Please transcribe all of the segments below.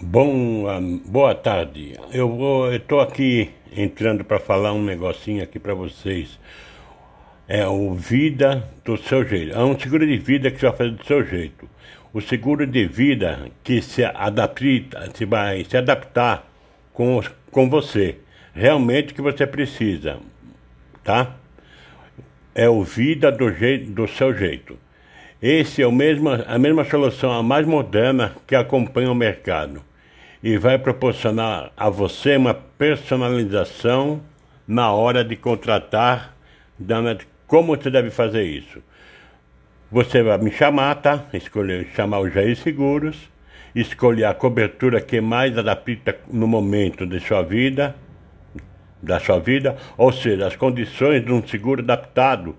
Bom, boa tarde. Eu estou aqui entrando para falar um negocinho aqui para vocês. É o vida do seu jeito. É um seguro de vida que você vai fazer do seu jeito. O seguro de vida que se adapta, se vai se adaptar com, com você. Realmente que você precisa, tá? É o vida do jeito do seu jeito. Esse é o mesmo, a mesma solução, a mais moderna que acompanha o mercado e vai proporcionar a você uma personalização na hora de contratar, dando como você deve fazer isso. Você vai me chamar, tá? Escolher, chamar o Jair Seguros, escolher a cobertura que mais adapta no momento de sua vida, da sua vida, ou seja, as condições de um seguro adaptado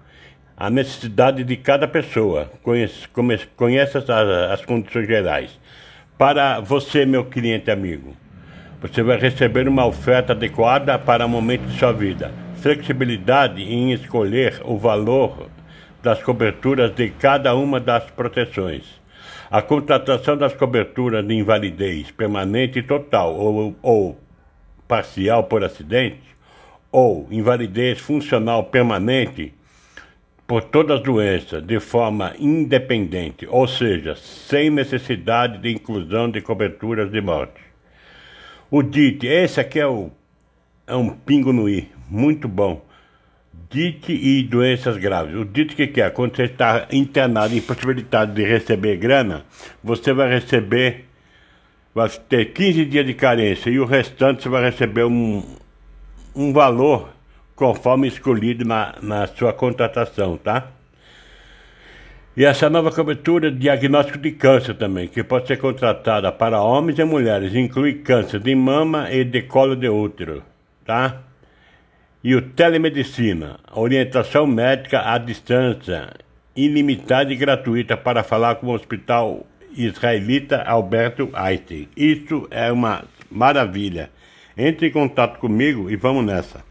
a necessidade de cada pessoa, conhece, conhece as, as condições gerais. Para você, meu cliente amigo, você vai receber uma oferta adequada para o momento de sua vida. Flexibilidade em escolher o valor das coberturas de cada uma das proteções. A contratação das coberturas de invalidez permanente total ou, ou parcial por acidente, ou invalidez funcional permanente por todas as doenças de forma independente, ou seja, sem necessidade de inclusão de coberturas de morte. O DIT, esse aqui é, o, é um pingo no I, muito bom. DIT e doenças graves. O DIT que, que é? Quando você está internado, impossibilitado de receber grana, você vai receber, vai ter 15 dias de carência e o restante você vai receber um, um valor conforme escolhido na, na sua contratação, tá? E essa nova cobertura de diagnóstico de câncer também, que pode ser contratada para homens e mulheres, inclui câncer de mama e de colo de útero, tá? E o telemedicina, orientação médica à distância, ilimitada e gratuita para falar com o Hospital Israelita Alberto Einstein. Isso é uma maravilha. Entre em contato comigo e vamos nessa.